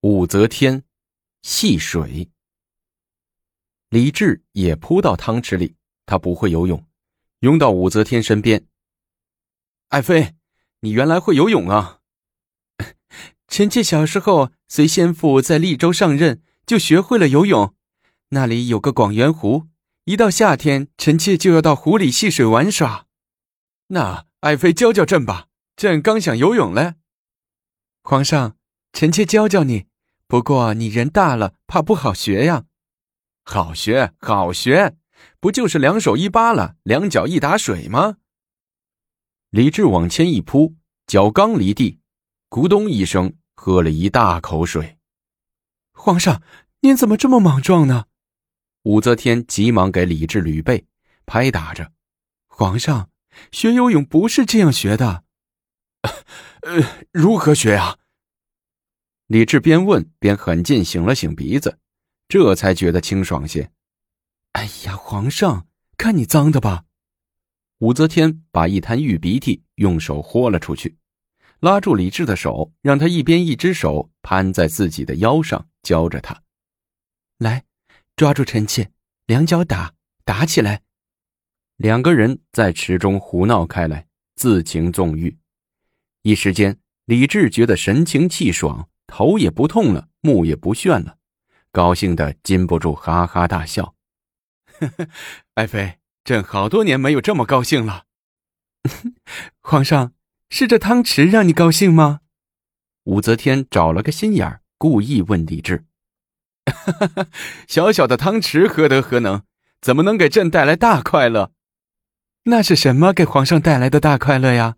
武则天戏水。李治也扑到汤池里，他不会游泳，拥到武则天身边。爱妃，你原来会游泳啊！臣妾小时候随先父在利州上任，就学会了游泳。那里有个广元湖，一到夏天，臣妾就要到湖里戏水玩耍。那爱妃教教朕吧，朕刚想游泳嘞。皇上，臣妾教教你。不过你人大了，怕不好学呀。好学，好学，不就是两手一扒拉，两脚一打水吗？李治往前一扑，脚刚离地，咕咚一声，喝了一大口水。皇上，您怎么这么莽撞呢？武则天急忙给李治捋背，拍打着。皇上，学游泳不是这样学的。呃，如何学呀？李治边问边狠劲擤了擤鼻子，这才觉得清爽些。哎呀，皇上，看你脏的吧！武则天把一滩玉鼻涕用手豁了出去，拉住李治的手，让他一边一只手攀在自己的腰上，教着他：“来，抓住臣妾，两脚打，打起来。”两个人在池中胡闹开来，自情纵欲。一时间，李治觉得神清气爽。头也不痛了，目也不眩了，高兴的禁不住哈哈大笑。爱妃，朕好多年没有这么高兴了。皇上，是这汤匙让你高兴吗？武则天找了个心眼儿，故意问李治：“ 小小的汤匙何德何能，怎么能给朕带来大快乐？那是什么给皇上带来的大快乐呀？”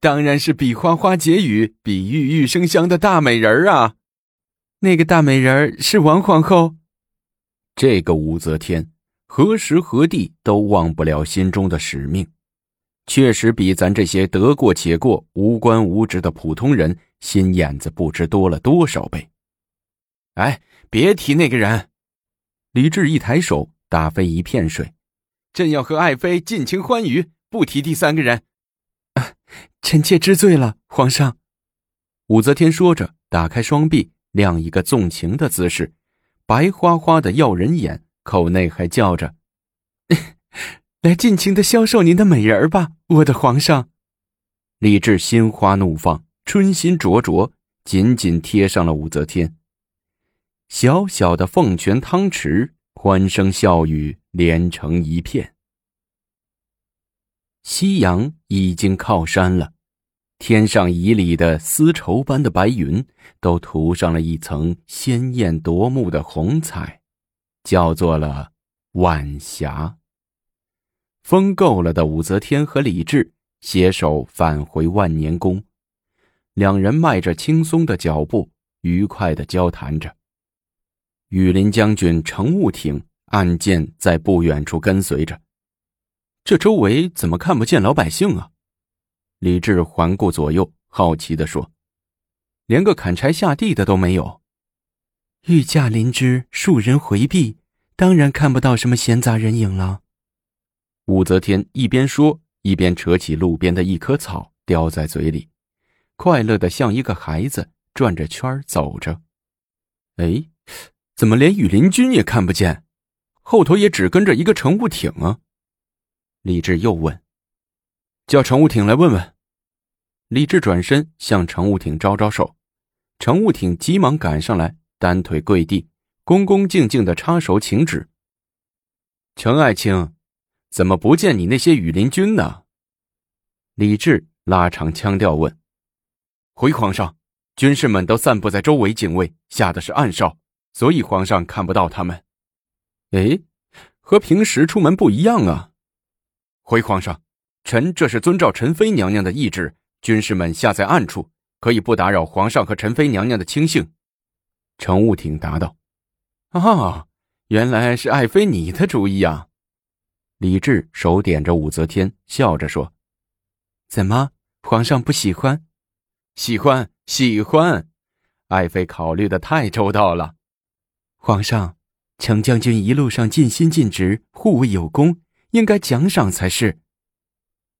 当然是比花花解语、比玉玉生香的大美人儿啊！那个大美人儿是王皇后。这个武则天何时何地都忘不了心中的使命，确实比咱这些得过且过、无官无职的普通人心眼子不知多了多少倍。哎，别提那个人！李治一抬手打飞一片水，朕要和爱妃尽情欢愉，不提第三个人。臣妾知罪了，皇上。武则天说着，打开双臂，亮一个纵情的姿势，白花花的耀人眼，口内还叫着：“ 来尽情的销售您的美人吧，我的皇上。”李治心花怒放，春心灼灼，紧紧贴上了武则天。小小的凤泉汤池，欢声笑语连成一片。夕阳已经靠山了，天上迤逦的丝绸般的白云都涂上了一层鲜艳夺目的红彩，叫做了晚霞。疯够了的武则天和李治携手返回万年宫，两人迈着轻松的脚步，愉快的交谈着。羽林将军乘雾挺暗箭在不远处跟随着。这周围怎么看不见老百姓啊？李治环顾左右，好奇地说：“连个砍柴下地的都没有。”御驾临之，庶人回避，当然看不到什么闲杂人影了。武则天一边说，一边扯起路边的一棵草，叼在嘴里，快乐的像一个孩子，转着圈走着。哎，怎么连羽林军也看不见？后头也只跟着一个乘务艇啊？李治又问：“叫乘务艇来问问。”李治转身向乘务艇招招手，乘务艇急忙赶上来，单腿跪地，恭恭敬敬的插手请旨。程爱卿，怎么不见你那些羽林军呢？李治拉长腔调问：“回皇上，军士们都散布在周围警卫，下的是暗哨，所以皇上看不到他们。”哎，和平时出门不一样啊。回皇上，臣这是遵照陈妃娘娘的意志，军士们下在暗处，可以不打扰皇上和陈妃娘娘的清幸。乘务挺答道：“啊，原来是爱妃你的主意啊！”李治手点着武则天，笑着说：“怎么，皇上不喜欢？喜欢，喜欢！爱妃考虑的太周到了。皇上，程将军一路上尽心尽职，护卫有功。”应该奖赏才是。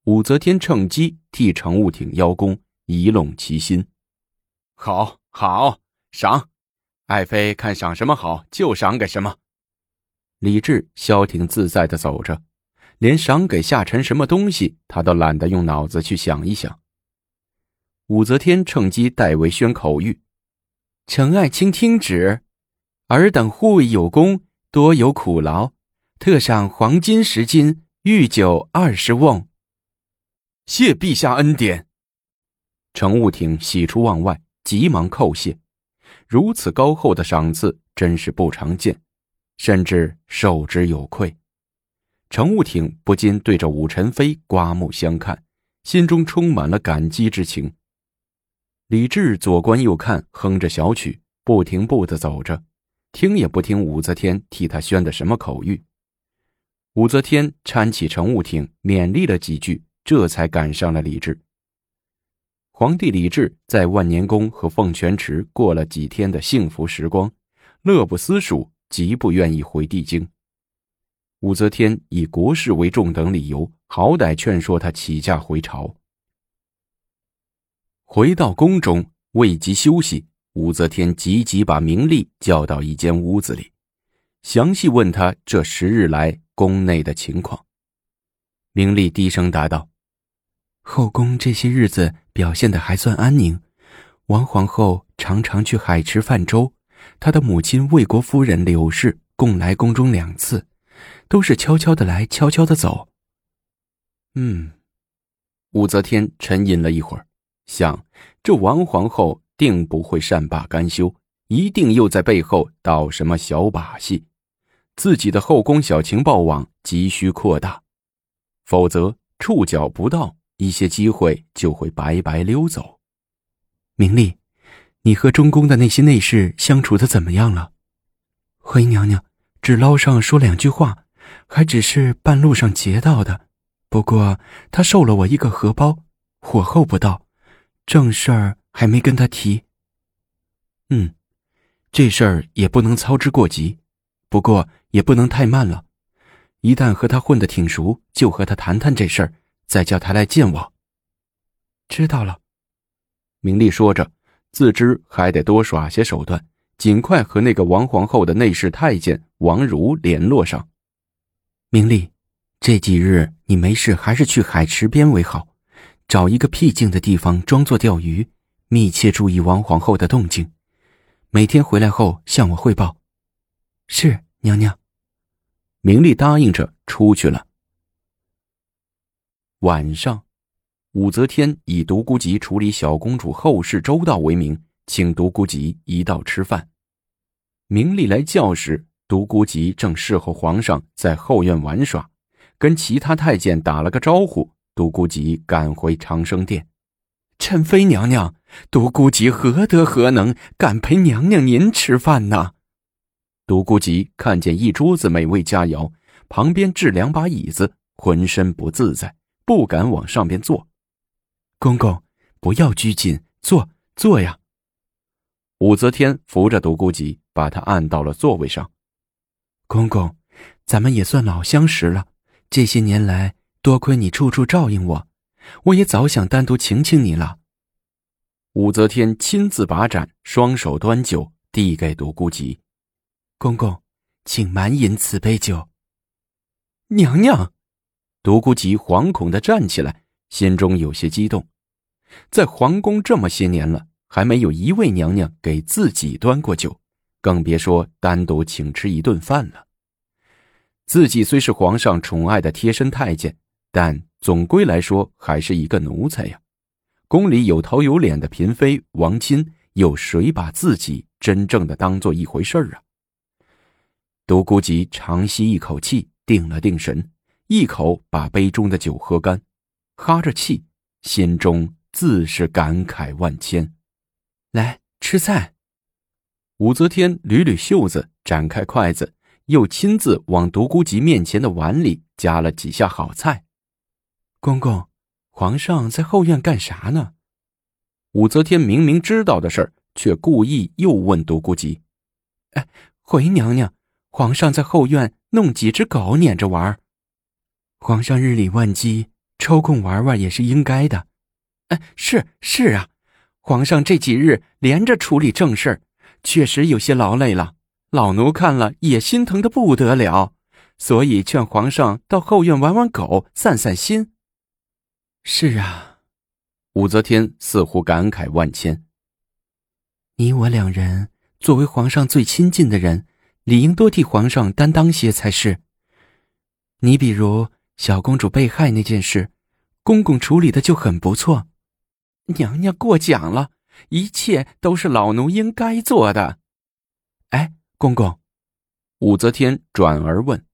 武则天趁机替乘务挺邀功，以拢其心。好，好，赏爱妃看赏什么好就赏给什么。李治消停自在的走着，连赏给夏臣什么东西，他都懒得用脑子去想一想。武则天趁机代为宣口谕：“陈爱卿听旨，尔等护卫有功，多有苦劳，特赏黄金十斤，御酒二十瓮。”谢陛下恩典。程务挺喜出望外，急忙叩谢。如此高厚的赏赐，真是不常见，甚至受之有愧。程务挺不禁对着武宸妃刮目相看，心中充满了感激之情。李治左观右看，哼着小曲，不停步的走着，听也不听武则天替他宣的什么口谕。武则天搀起乘务艇，勉励了几句。这才赶上了李治。皇帝李治在万年宫和凤泉池过了几天的幸福时光，乐不思蜀，极不愿意回帝京。武则天以国事为重等理由，好歹劝说他起驾回朝。回到宫中，未及休息，武则天急急把明丽叫到一间屋子里，详细问他这十日来宫内的情况。明丽低声答道。后宫这些日子表现的还算安宁，王皇后常常去海池泛舟，她的母亲魏国夫人柳氏共来宫中两次，都是悄悄的来，悄悄的走。嗯，武则天沉吟了一会儿，想这王皇后定不会善罢甘休，一定又在背后捣什么小把戏，自己的后宫小情报网急需扩大，否则触角不到。一些机会就会白白溜走。明丽，你和中宫的那些内侍相处的怎么样了？回娘娘，只捞上说两句话，还只是半路上劫到的。不过他受了我一个荷包，火候不到，正事儿还没跟他提。嗯，这事儿也不能操之过急，不过也不能太慢了。一旦和他混得挺熟，就和他谈谈这事儿。再叫他来见我。知道了，明丽说着，自知还得多耍些手段，尽快和那个王皇后的内侍太监王如联络上。明丽，这几日你没事还是去海池边为好，找一个僻静的地方装作钓鱼，密切注意王皇后的动静，每天回来后向我汇报。是娘娘。明丽答应着出去了。晚上，武则天以独孤及处理小公主后事周到为名，请独孤及一道吃饭。明丽来叫时，独孤及正侍候皇上在后院玩耍，跟其他太监打了个招呼。独孤及赶回长生殿。臣妃娘娘，独孤及何德何能，敢陪娘娘您吃饭呢？独孤及看见一桌子美味佳肴，旁边置两把椅子，浑身不自在。不敢往上边坐，公公不要拘谨，坐坐呀。武则天扶着独孤及，把他按到了座位上。公公，咱们也算老相识了，这些年来多亏你处处照应我，我也早想单独请请你了。武则天亲自把盏，双手端酒递给独孤及，公公，请满饮此杯酒。娘娘。独孤及惶恐的站起来，心中有些激动。在皇宫这么些年了，还没有一位娘娘给自己端过酒，更别说单独请吃一顿饭了。自己虽是皇上宠爱的贴身太监，但总归来说还是一个奴才呀。宫里有头有脸的嫔妃、王亲，有谁把自己真正的当做一回事儿啊？独孤及长吸一口气，定了定神。一口把杯中的酒喝干，哈着气，心中自是感慨万千。来吃菜。武则天捋捋袖子，展开筷子，又亲自往独孤及面前的碗里夹了几下好菜。公公，皇上在后院干啥呢？武则天明明知道的事儿，却故意又问独孤及：“哎，回娘娘，皇上在后院弄几只狗撵着玩。”皇上日理万机，抽空玩玩也是应该的。哎，是是啊，皇上这几日连着处理正事儿，确实有些劳累了，老奴看了也心疼的不得了，所以劝皇上到后院玩玩狗，散散心。是啊，武则天似乎感慨万千。你我两人作为皇上最亲近的人，理应多替皇上担当些才是。你比如小公主被害那件事，公公处理的就很不错。娘娘过奖了。一切都是老奴应该做的。哎，公公，武则天转而问：“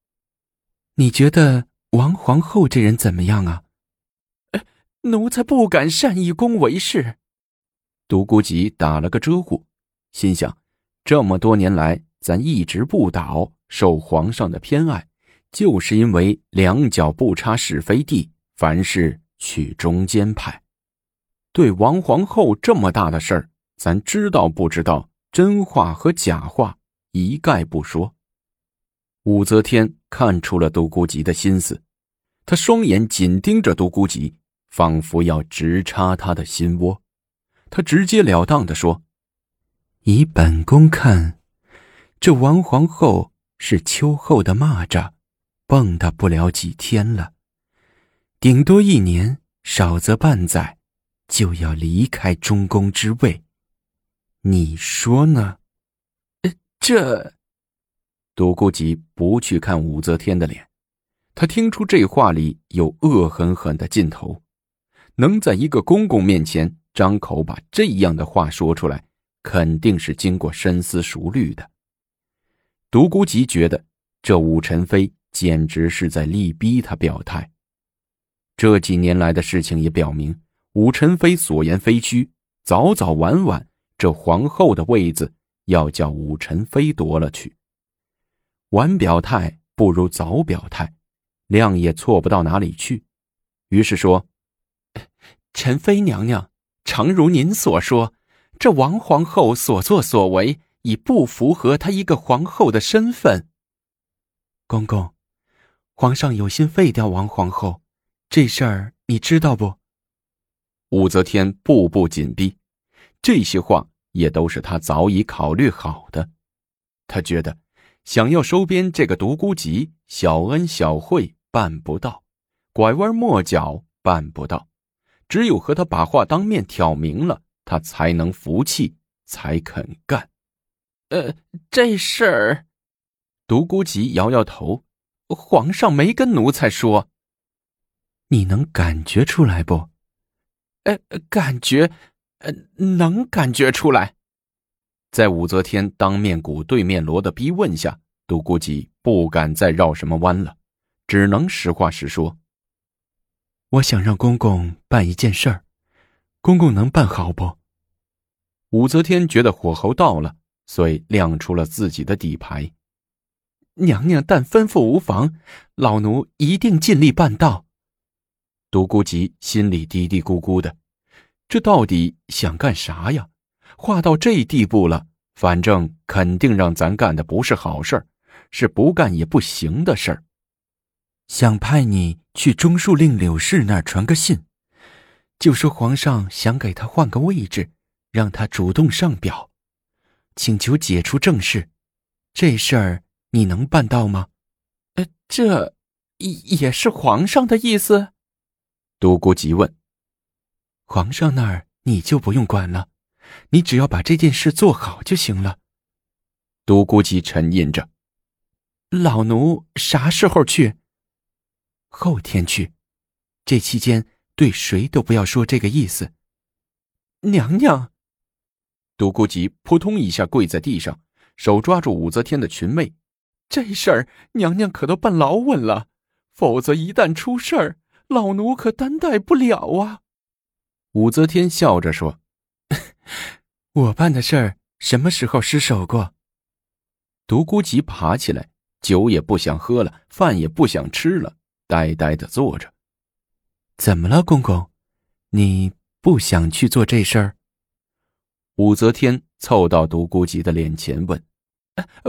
你觉得王皇后这人怎么样啊？”奴才不敢擅以公为事。独孤及打了个遮呼，心想：这么多年来，咱一直不倒，受皇上的偏爱，就是因为两脚不插是非地，凡事取中间派。对王皇后这么大的事儿，咱知道不知道？真话和假话一概不说。武则天看出了独孤及的心思，她双眼紧盯着独孤及，仿佛要直插他的心窝。她直截了当的说：“以本宫看，这王皇后是秋后的蚂蚱，蹦跶不了几天了，顶多一年，少则半载。”就要离开中宫之位，你说呢？这，独孤及不去看武则天的脸，他听出这话里有恶狠狠的劲头，能在一个公公面前张口把这样的话说出来，肯定是经过深思熟虑的。独孤及觉得这武宸妃简直是在力逼他表态。这几年来的事情也表明。武宸妃所言非虚，早早晚晚，这皇后的位子要叫武宸妃夺了去。晚表态不如早表态，量也错不到哪里去。于是说：“陈妃娘娘，诚如您所说，这王皇后所作所为已不符合她一个皇后的身份。公公，皇上有心废掉王皇后，这事儿你知道不？”武则天步步紧逼，这些话也都是他早已考虑好的。他觉得，想要收编这个独孤及，小恩小惠办不到，拐弯抹角办不到，只有和他把话当面挑明了，他才能服气，才肯干。呃，这事儿，独孤及摇摇头，皇上没跟奴才说。你能感觉出来不？呃，感觉，呃，能感觉出来。在武则天当面鼓对面锣的逼问下，独孤及不敢再绕什么弯了，只能实话实说。我想让公公办一件事儿，公公能办好不？武则天觉得火候到了，所以亮出了自己的底牌。娘娘但吩咐无妨，老奴一定尽力办到。独孤及心里嘀嘀咕咕的，这到底想干啥呀？话到这地步了，反正肯定让咱干的不是好事儿，是不干也不行的事儿。想派你去中书令柳氏那儿传个信，就说皇上想给他换个位置，让他主动上表，请求解除政事。这事儿你能办到吗？呃，这也是皇上的意思。独孤急问：“皇上那儿你就不用管了，你只要把这件事做好就行了。”独孤及沉吟着：“老奴啥时候去？后天去。这期间对谁都不要说这个意思。”娘娘，独孤及扑通一下跪在地上，手抓住武则天的裙袂：“这事儿娘娘可都办牢稳了，否则一旦出事儿。”老奴可担待不了啊！武则天笑着说：“ 我办的事儿什么时候失手过？”独孤及爬起来，酒也不想喝了，饭也不想吃了，呆呆的坐着。怎么了，公公？你不想去做这事儿？武则天凑到独孤及的脸前问：“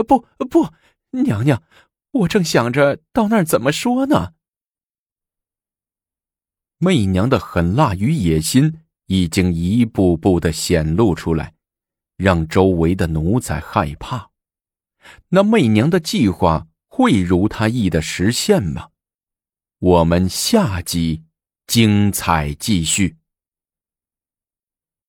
不不，娘娘，我正想着到那儿怎么说呢。”媚娘的狠辣与野心已经一步步的显露出来，让周围的奴才害怕。那媚娘的计划会如他意的实现吗？我们下集精彩继续。